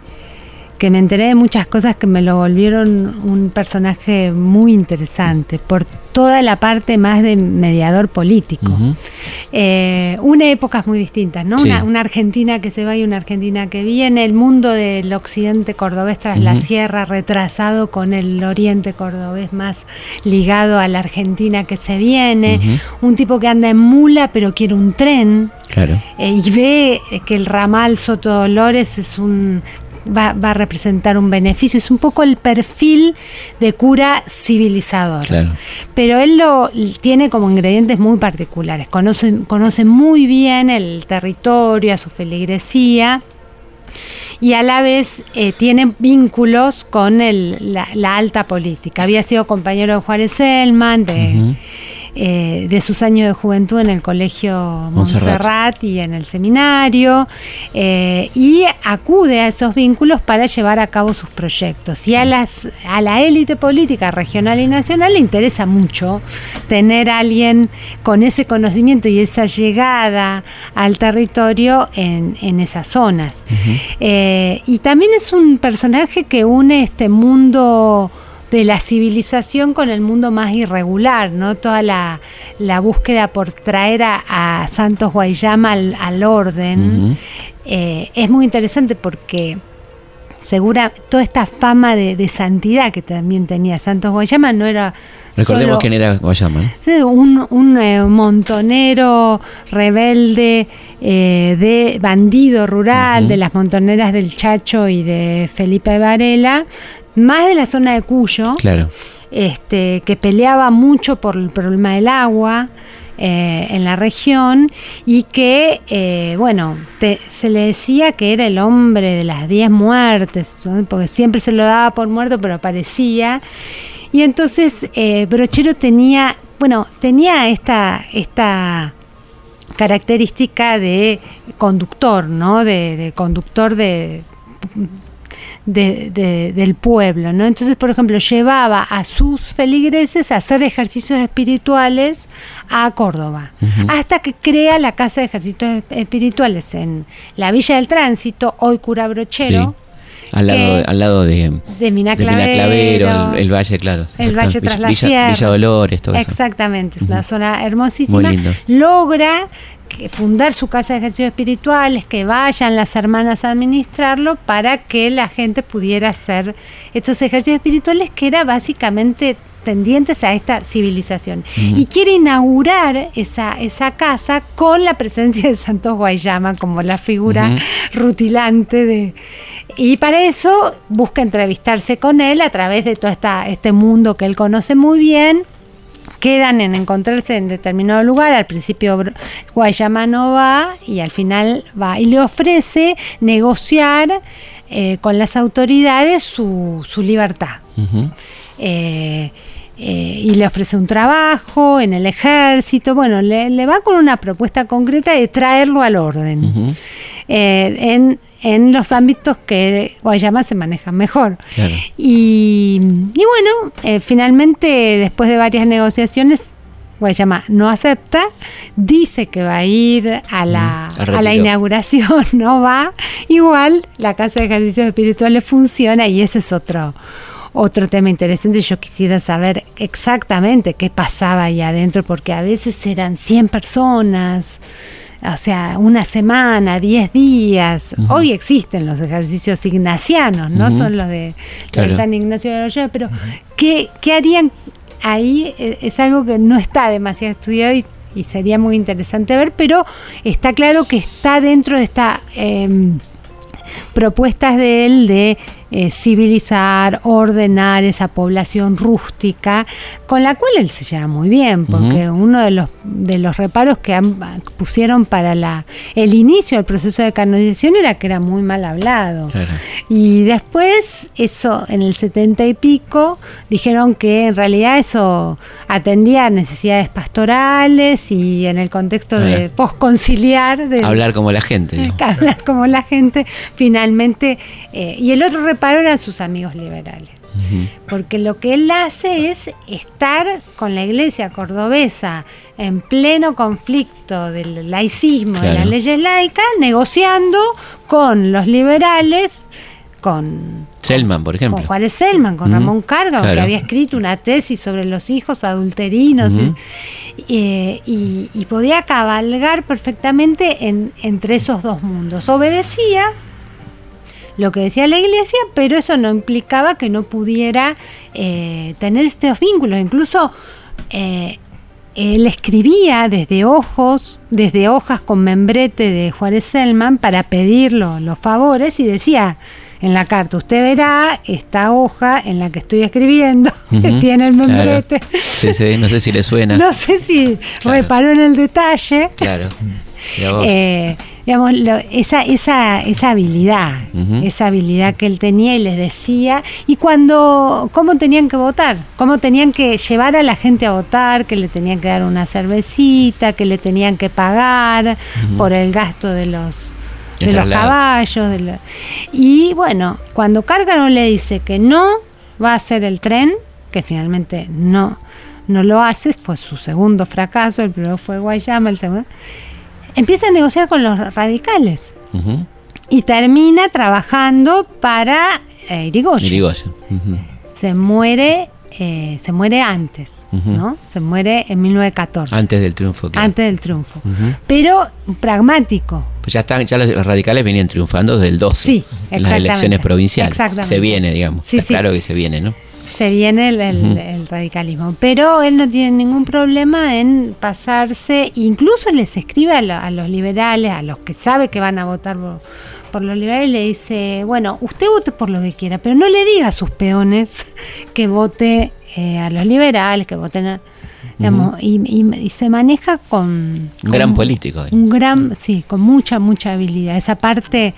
que me enteré de muchas cosas que me lo volvieron un personaje muy interesante por toda la parte más de mediador político. Eh, una épocas muy distintas, ¿no? Una, Argentina que se va y una Argentina que viene, el mundo del occidente cordobés tras la sierra retrasado con el oriente cordobés más ligado a la Argentina que se viene, un tipo que anda en mula pero quiere un tren. Claro. Eh, y ve que el ramal Soto Dolores es un va, a representar un beneficio. Es un poco el perfil de cura civilizador. Pero él lo tiene como ingredientes muy particulares. Conoce, conoce muy bien el territorio, a su feligresía y a la vez eh, tiene vínculos con la, alta política. Había sido compañero de Juárez Selman, de, eh, de sus años de juventud en el colegio Montserrat, y en el seminario, eh, y acude a esos vínculos para llevar a cabo sus proyectos. Y a, las, a la élite política regional y nacional le interesa mucho tener a alguien con ese conocimiento y esa llegada al territorio en, esas zonas. Eh, y también es un personaje que une este mundo de la civilización con el mundo más irregular, ¿no? Toda la, búsqueda por traer a, Santos Guayama al, orden eh, es muy interesante porque segura toda esta fama de, santidad que también tenía Santos Guayama no era Recordemos quién era Guayama. Un, eh, montonero rebelde, eh, de bandido rural, de las montoneras del Chacho y de Felipe Varela, más de la zona de Cuyo, claro. este, que peleaba mucho por el problema del agua. Eh, en la región y que, eh, bueno, se le decía que era el hombre de las diez muertes, porque siempre se lo daba por muerto, pero aparecía. Y entonces eh, Brochero tenía, bueno, tenía esta, esta característica de conductor, ¿no? de conductor de de, del pueblo, ¿no? Entonces, por ejemplo, llevaba a sus feligreses a hacer ejercicios espirituales a Córdoba, hasta que crea la Casa de Ejercicios Espirituales en la Villa del Tránsito, hoy Cura Brochero. Al lado, al lado de, de Mina Clavero, el, Valle, claro. El Valle tras la Villa, Villa Dolores, todo Exactamente, es una zona hermosísima. Logra fundar su casa de ejercicios espirituales, que vayan las hermanas a administrarlo para que la gente pudiera hacer estos ejercicios espirituales que era básicamente tendientes a esta civilización. Y quiere inaugurar esa, esa casa con la presencia de Santos Guayama como la figura rutilante de... Y para eso busca entrevistarse con él a través de todo esta, este mundo que él conoce muy bien. Quedan en encontrarse en determinado lugar, al principio Guayama no va y al final va y le ofrece negociar eh, con las autoridades su, su libertad. Eh, eh, y le ofrece un trabajo en el ejército, bueno, le, va con una propuesta concreta de traerlo al orden. En, en, los ámbitos que Guayama se maneja mejor. Y, bueno, finalmente, después de varias negociaciones, Guayama no acepta, dice que va a ir a la, a la inauguración, no va. Igual la Casa de Ejercicios Espirituales funciona y ese es otro, otro tema interesante. Yo quisiera saber exactamente qué pasaba ahí adentro, porque a veces eran 100 personas o sea, una semana, 10 días. Hoy existen los ejercicios ignacianos, no son los de, San Ignacio de Loyola, pero ¿qué, ¿qué, harían ahí eh, es algo que no está demasiado estudiado y, sería muy interesante ver, pero está claro que está dentro de esta... Em, propuestas de él de eh, civilizar, ordenar esa población rústica, con la cual él se lleva muy bien, porque uno de los, de los reparos que pusieron para la, el inicio del proceso de canonización era que era muy mal hablado. Y después, eso en el setenta y pico, dijeron que en realidad eso atendía a necesidades pastorales y en el contexto de posconciliar. De, hablar como la gente. Hablar como la gente, finalmente. Eh, y el otro reparo eran sus amigos liberales. Porque lo que él hace es estar con la iglesia cordobesa en pleno conflicto del laicismo y las leyes laicas, negociando con los liberales, con Selman, por ejemplo. Con Juárez Selman, con Ramón Carga, que claro. había escrito una tesis sobre los hijos adulterinos. Eh, y, y podía cabalgar perfectamente en- entre esos dos mundos. Obedecía lo que decía la iglesia, pero eso no implicaba que no pudiera eh, tener estos vínculos. Incluso eh, él escribía desde ojos, desde hojas con membrete de Juárez Selman para pedir lo- los favores y decía en la carta, usted verá esta hoja en la que estoy escribiendo, que tiene el claro. membrete. Sí, sí, no sé si le suena. No sé si Claro. reparó en el detalle. Claro. Eh, digamos, lo- esa, esa, esa habilidad, esa habilidad que él tenía y les decía, y cuando, cómo tenían que votar, cómo tenían que llevar a la gente a votar, que le tenían que dar una cervecita, que le tenían que pagar por el gasto de los de los traslado. caballos. de lo- y bueno, cuando Cárcano le dice que no va a hacer el tren, que finalmente no, no lo hace, fue su segundo fracaso, el primero fue Guayama, el segundo empieza a negociar con los radicales y termina trabajando para eh, Irigoyen. Irigoyen. Se muere, eh, se muere antes. ¿no? Se muere en 1914, Antes del triunfo. claro. antes del triunfo. Pero pragmático. Pues ya están, ya los, radicales venían triunfando desde el 12. Sí, en las elecciones provinciales. Exactamente. Se viene, digamos. Sí, Está sí. claro que se viene, ¿no? Se viene el, el- Ujú. el radicalismo. Pero él no tiene ningún problema en pasarse, incluso les escribe a, lo- a los liberales, a los que sabe que van a votar por, por los liberales, le dice, bueno, usted vote por lo que quiera, pero no le diga a sus peones que vote eh, a los liberales, que voten a... digamos, y, y- y se maneja con... Un gran político. Un gran, sí, con mucha, mucha habilidad. Esa parte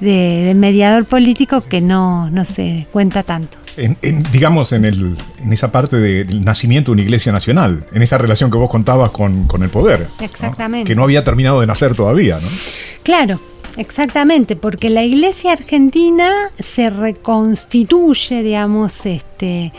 de, de mediador político que no, no se cuenta tanto. En, en, digamos, en, el, en esa parte del nacimiento de una iglesia nacional, en esa relación que vos contabas con, con el poder. ¿no? Exactamente. Que no había terminado de nacer todavía, ¿no? Claro, exactamente, porque la iglesia argentina se reconstituye, digamos, este,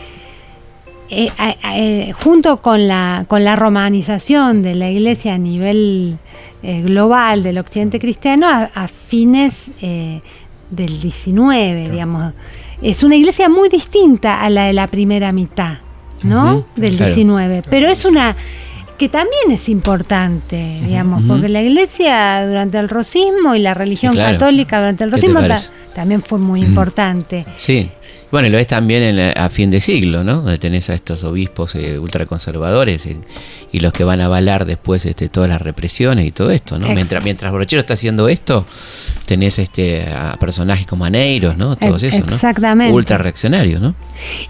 eh, eh, junto con la, con la romanización de la iglesia a nivel eh, global del occidente cristiano a, a fines del 19, digamos. Es una iglesia muy distinta a la de la primera mitad, ¿no? Del claro. 19, pero es una que también es importante, digamos, porque la iglesia durante el rosismo y la religión claro. católica durante el ¿Qué te rosismo ta- también fue muy importante. Sí. Bueno, y lo es también en a fin de siglo, ¿no? Donde tenés a estos obispos eh, ultraconservadores eh, y los que van a avalar después este, todas las represiones y todo esto, ¿no? Mientras, mientras Brochero está haciendo esto, tenés este a personajes como Aneiros, ¿no? Todos Ex- esos, ¿no? exactamente. Ultra reaccionarios, ¿no?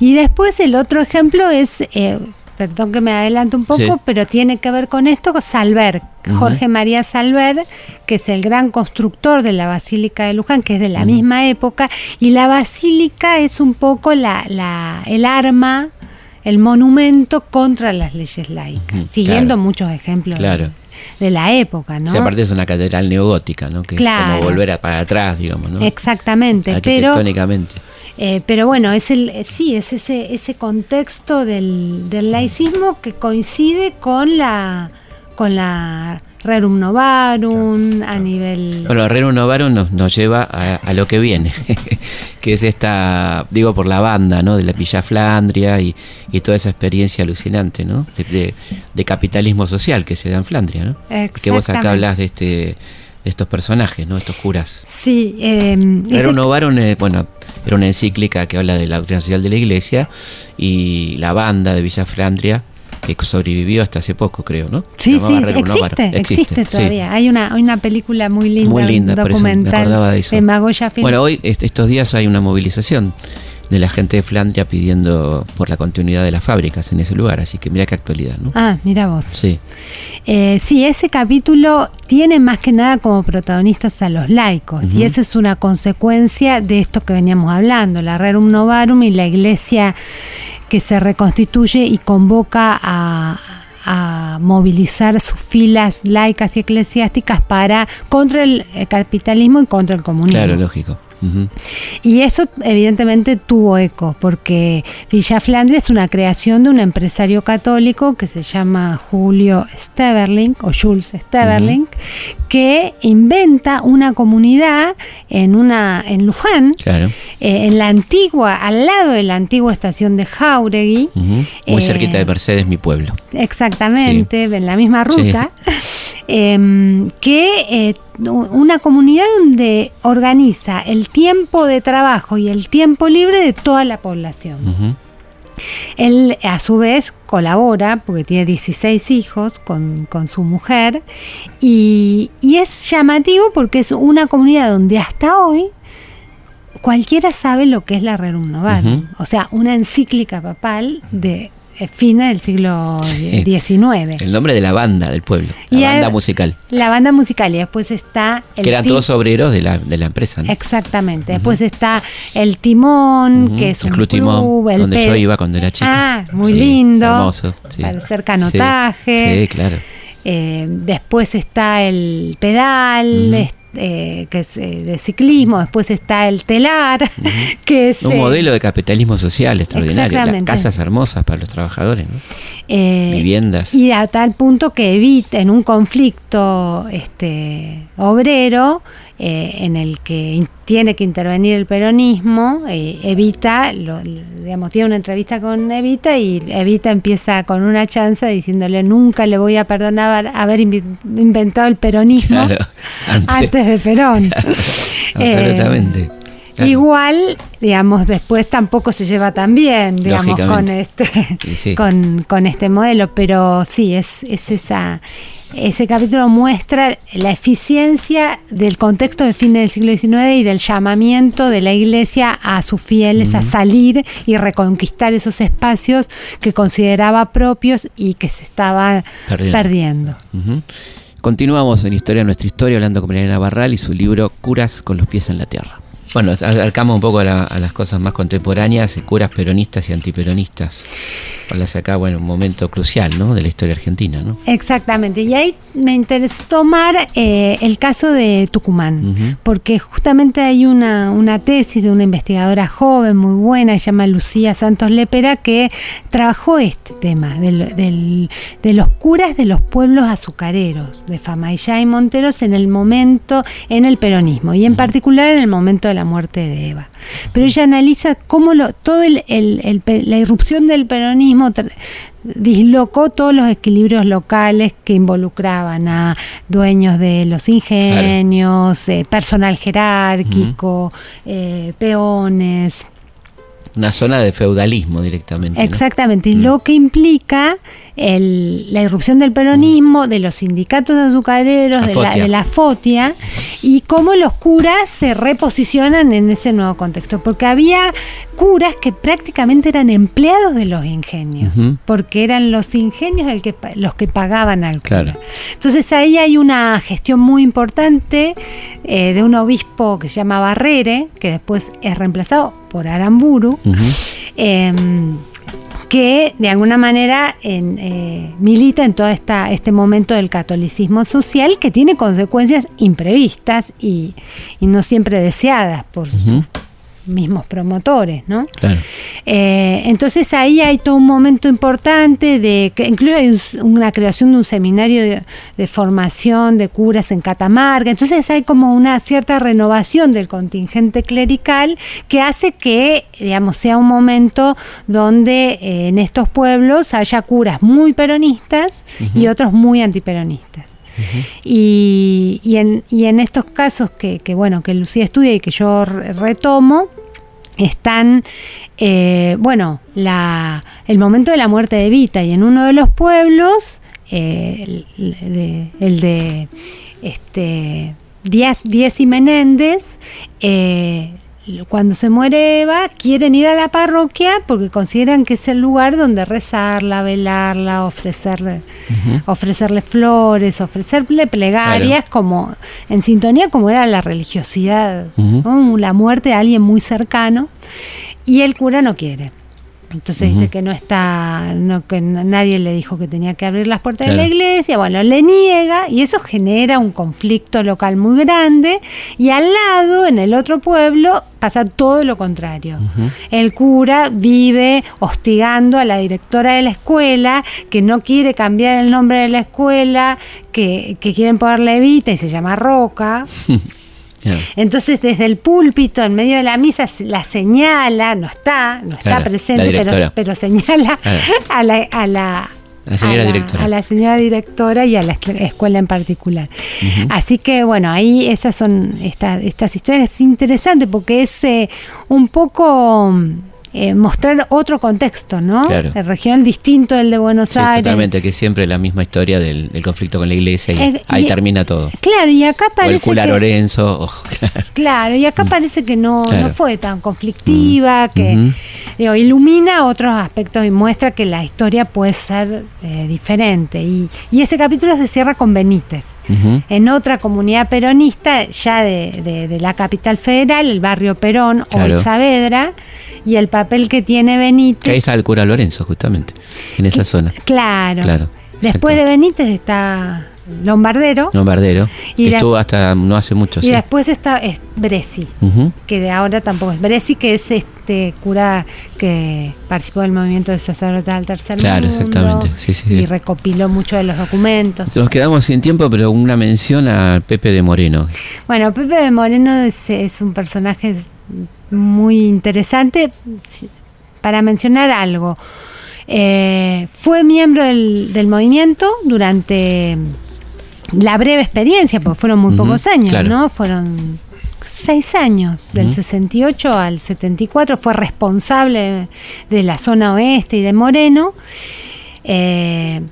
Y después el otro ejemplo es, eh, perdón que me adelanto un poco, Sí. pero tiene que ver con esto, con Salver. Jorge María Salver, que es el gran constructor de la Basílica de Luján, que es de la misma época, y la Basílica es un poco la, la, el arma, el monumento contra las leyes laicas, siguiendo claro. muchos ejemplos de- Claro. de, la época, ¿no? Aparte es una catedral neogótica, ¿no? Que Claro. es como volver a- para atrás, digamos, ¿no? Exactamente, pero Arquitectónicamente. Eh, pero bueno, es el, eh, sí, es ese, ese contexto del, del laicismo que coincide con la con la Rerum Novarum a nivel Bueno, Herrero Novaro nos, nos lleva a, a lo que viene, que es esta, digo, por la banda, ¿no? De la Villa Flandria y, y toda esa experiencia alucinante, ¿no? De, de- de capitalismo social que se da en Flandria, ¿no? Que vos acá hablas de este de estos personajes, ¿no? Estos curas. Sí, eh, Herrero ese- Novarum, eh, bueno, era una encíclica que habla de la doctrina social de la Iglesia y la banda de Villa Flandria que sobrevivió hasta hace poco, creo, ¿no? Sí, sí, existe, existe, sí. todavía. Hay una, hay una película muy linda, Muy linda, un por eso me documental acordaba de eso. Magoya Film. Bueno, hoy, est- estos días hay una movilización de la gente de Flandria pidiendo por la continuidad de las fábricas en ese lugar, así que mira qué actualidad, ¿no? ah, mira vos. Sí, Eh, sí, ese capítulo tiene más que nada como protagonistas a los laicos y eso es una consecuencia de esto que veníamos hablando, la Rerum Novarum y la iglesia que se reconstituye y convoca a, a movilizar sus filas laicas y eclesiásticas para contra el, el capitalismo y contra el comunismo. claro, lógico. Y eso evidentemente tuvo eco, porque Villa Flandria es una creación de un empresario católico que se llama Julio Steverling, o Jules Steverling, que inventa una comunidad en, una, en Luján, Claro. eh, en la antigua, al lado de la antigua estación de Jauregui. Muy Eh, cerquita de Mercedes, mi pueblo. Exactamente, en la misma ruta. em, que eh, u- una comunidad donde organiza el tiempo de trabajo y el tiempo libre de toda la población. Él a su vez colabora, porque tiene 16 hijos con, con su mujer, y, y es llamativo porque es una comunidad donde hasta hoy cualquiera sabe lo que es la Rerum Novarum, o sea, una encíclica papal de fines del siglo. XIX. El nombre de la banda del pueblo, la Y banda hay- musical. La banda musical y después está el Que eran todos obreros de la, de la empresa, ¿no? Exactamente. Después está el timón, Ujú. que es el un Club Timón, el donde yo iba cuando era chica. Ah, muy Sí, lindo. Hermoso. sí. Para hacer canotaje. Sí, claro. Eh, después está el pedal, eh, que es eh, de ciclismo. Después está el telar, que es Un eh, modelo de capitalismo social extraordinario. Las casas hermosas para los trabajadores, ¿no? eh, Viviendas. Y a tal punto que evita en un conflicto este, obrero eh, en el que tiene que intervenir el peronismo, eh, Evita, lo- digamos, tiene una entrevista con Evita y Evita empieza con una chanza diciéndole nunca le voy a perdonar haber inventado el peronismo Claro, antes. antes de Perón. Eh, Absolutamente. Claro. Igual, digamos, después tampoco se lleva tan bien, digamos, con este, sí. con, con este modelo, pero sí, es, es esa, ese capítulo muestra la eficiencia del contexto de fines del siglo XIX y del llamamiento de la iglesia a sus fieles a salir y reconquistar esos espacios que consideraba propios y que se estaba Perdiendo. Continuamos en Historia Nuestra Historia hablando con Mariana Barral y su libro Curas con los pies en la tierra. Bueno, acercamos un poco a, la- a las cosas más contemporáneas, eh, curas peronistas y antiperonistas. Hablas acá, bueno, un momento crucial, ¿no? De la historia argentina, ¿no? Exactamente, y ahí me interesó tomar eh, el caso de Tucumán, porque justamente hay una, una tesis de una investigadora joven muy buena, se llama Lucía Santos Lepera, que trabajó este tema del- del- de los curas de los pueblos azucareros, de Famayá y Monteros en el momento, en el peronismo, y en particular en el momento de la muerte de Eva. Pero ella analiza cómo lo, todo el- el- el pe- la irrupción del peronismo dislocó todos los equilibrios locales que involucraban a dueños de los ingenios, eh, personal jerárquico, eh, peones, Una zona de feudalismo directamente. ¿no? Exactamente, y Mm. lo que implica el- la irrupción del peronismo, de los sindicatos azucareros, de la, de la FOTIA, y cómo los curas se reposicionan en ese nuevo contexto, porque había curas que prácticamente eran empleados de los ingenios, porque eran los ingenios el que, los que pagaban al cura. Claro. Entonces ahí hay una gestión muy importante eh, de un obispo que se llama Barrere, que después es reemplazado por Aramburu, que de alguna manera eh, milita en todo esta, este momento del catolicismo social que tiene consecuencias imprevistas y, no siempre deseadas por. Mismos promotores, ¿no? Claro. Eh, entonces ahí hay todo un momento importante de que incluso hay un- una creación de un seminario de, de formación de curas en Catamarca. Entonces hay como una cierta renovación del contingente clerical que hace que, digamos, sea un momento donde eh, en estos pueblos haya curas muy peronistas y otros muy antiperonistas. Y, y en, y en estos casos que, que, bueno que Lucía estudia y que yo re- retomo están eh, bueno la, el momento de la muerte de Evita y en uno de los pueblos eh, el, de, el de este Díaz, Díaz y Menéndez cuando se muere Eva, quieren ir a la parroquia porque consideran que es el lugar donde rezarla, velarla, ofrecerle, ofrecerle flores, ofrecerle plegarias, como en sintonía como era la religiosidad, la muerte de alguien muy cercano, y el cura no quiere. Entonces dice que no está, no, que nadie le dijo que tenía que abrir las puertas Claro. de la iglesia. Bueno, le niega y eso genera un conflicto local muy grande. Y al lado, en el otro pueblo, pasa todo lo contrario. El cura vive hostigando a la directora de la escuela, que no quiere cambiar el nombre de la escuela, que, que quieren ponerle Evita y se llama Roca. Entonces, desde el púlpito, en medio de la misa, la señala, no está, no está Claro, presente, pero, directora. pero señala Claro. a la, a la señora a directora. a la señora directora y a la escuela en particular. Así que bueno, ahí esas son estas, estas historias es interesante porque es eh, un poco eh, mostrar otro contexto, ¿no? Claro. El regional distinto del de Buenos Sí, Aires. totalmente, que siempre la misma historia del, del conflicto con la iglesia y Eh, ahí y- termina todo. Claro, y acá O el parece que, Lorenzo, o- claro. Claro, y acá parece que no, Claro. no fue tan conflictiva, que Ujú. digo, ilumina otros aspectos y muestra que la historia puede ser eh, diferente. Y, y ese capítulo se cierra con Benítez. En otra comunidad peronista, ya de, de- de la capital federal, el barrio Perón Claro. o el Saavedra, y el papel que tiene Que ahí Benítez. está el cura Lorenzo, justamente, en esa zona. Claro. Claro, Después de Benítez está Lombardero. Bombardero, Y que estuvo hasta no hace mucho. y sí. después está es Bresi. Que de ahora tampoco es Bresi, que es este cura que participó del movimiento de sacerdotes del tercer Claro, mundo exactamente. Sí, sí, sí. y recopiló muchos de los documentos. Nos quedamos sin tiempo, pero una mención a Pepe de Moreno. Bueno, Pepe de Moreno es, es un personaje muy interesante. Para mencionar algo, eh, fue miembro del, del movimiento durante la breve experiencia, porque fueron muy pocos años, claro. ¿no? Fueron seis años, del Ujú. 68 al 74, fue responsable de, de la zona oeste y de Moreno. Eh,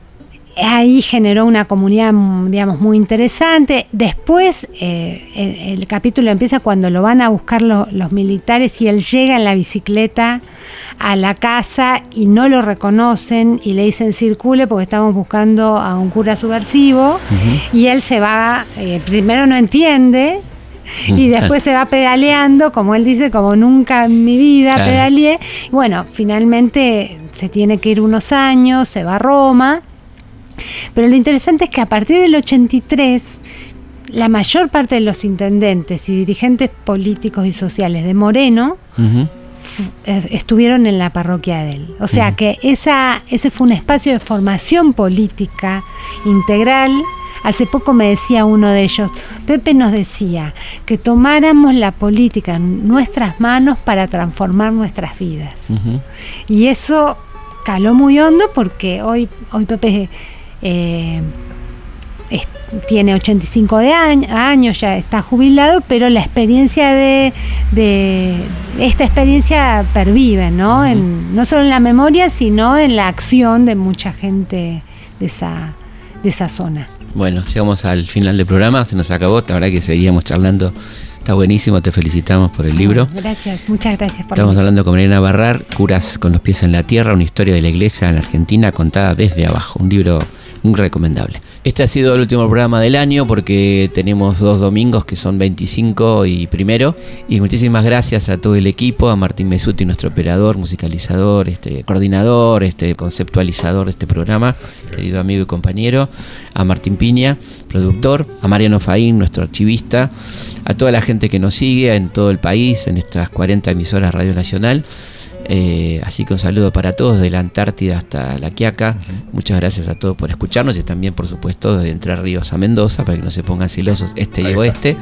ahí generó una comunidad, digamos, muy interesante. Después, eh, el, el capítulo empieza cuando lo van a buscar lo- los militares y él llega en la bicicleta a la casa y no lo reconocen y le dicen circule porque estamos buscando a un cura subversivo y él se va, eh, primero no entiende. Y después se va pedaleando, como él dice, como nunca en mi vida Claro. pedaleé. Bueno, finalmente se tiene que ir unos años, se va a Roma. Pero lo interesante es que a partir del 83, la mayor parte de los intendentes y dirigentes políticos y sociales de Moreno eh, estuvieron en la parroquia de él. O sea que esa, ese fue un espacio de formación política integral. Hace poco me decía uno de ellos, Pepe nos decía que tomáramos la política en nuestras manos para transformar nuestras vidas. Y eso caló muy hondo porque hoy, hoy Pepe eh, es- tiene 85 de año- años, ya está jubilado, pero la experiencia de, de esta experiencia pervive, ¿no? En- no solo en la memoria, sino en la acción de mucha gente de esa, de esa zona. Bueno, llegamos al final del programa, se nos acabó, la verdad que seguíamos charlando, está buenísimo, te felicitamos por el libro. Gracias, muchas gracias por Estamos hablando con Mariana Barrar, Curas con los pies en la tierra, una historia de la iglesia en Argentina contada desde abajo, un libro muy recomendable. Este ha sido el último programa del año porque tenemos dos domingos que son 25 y primero. Y muchísimas gracias a todo el equipo, a Martín Mesuti, nuestro operador, musicalizador, este, coordinador, este, conceptualizador de este programa, querido amigo y compañero, a Martín Piña, productor, a Mariano Faín, nuestro archivista, a toda la gente que nos sigue en todo el país, en estas 40 emisoras Radio Nacional. Eh, así que un saludo para todos, de la Antártida hasta la Quiaca. Muchas gracias a todos por escucharnos y también, por supuesto, desde Entre Ríos a Mendoza, para que no se pongan celosos este y oeste.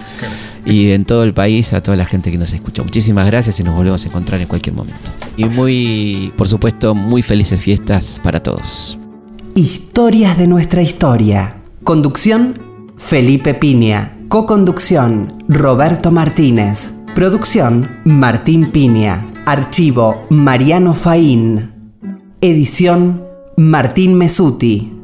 Y en todo el país, a toda la gente que nos escucha. Muchísimas gracias y nos volvemos a encontrar en cualquier momento. Y muy, por supuesto, muy felices fiestas para todos. Historias de nuestra historia. Conducción, Felipe Piña. Coconducción, Roberto Martínez. Producción, Martín Piña. Archivo, Mariano Faín. Edición, Martín Mesuti.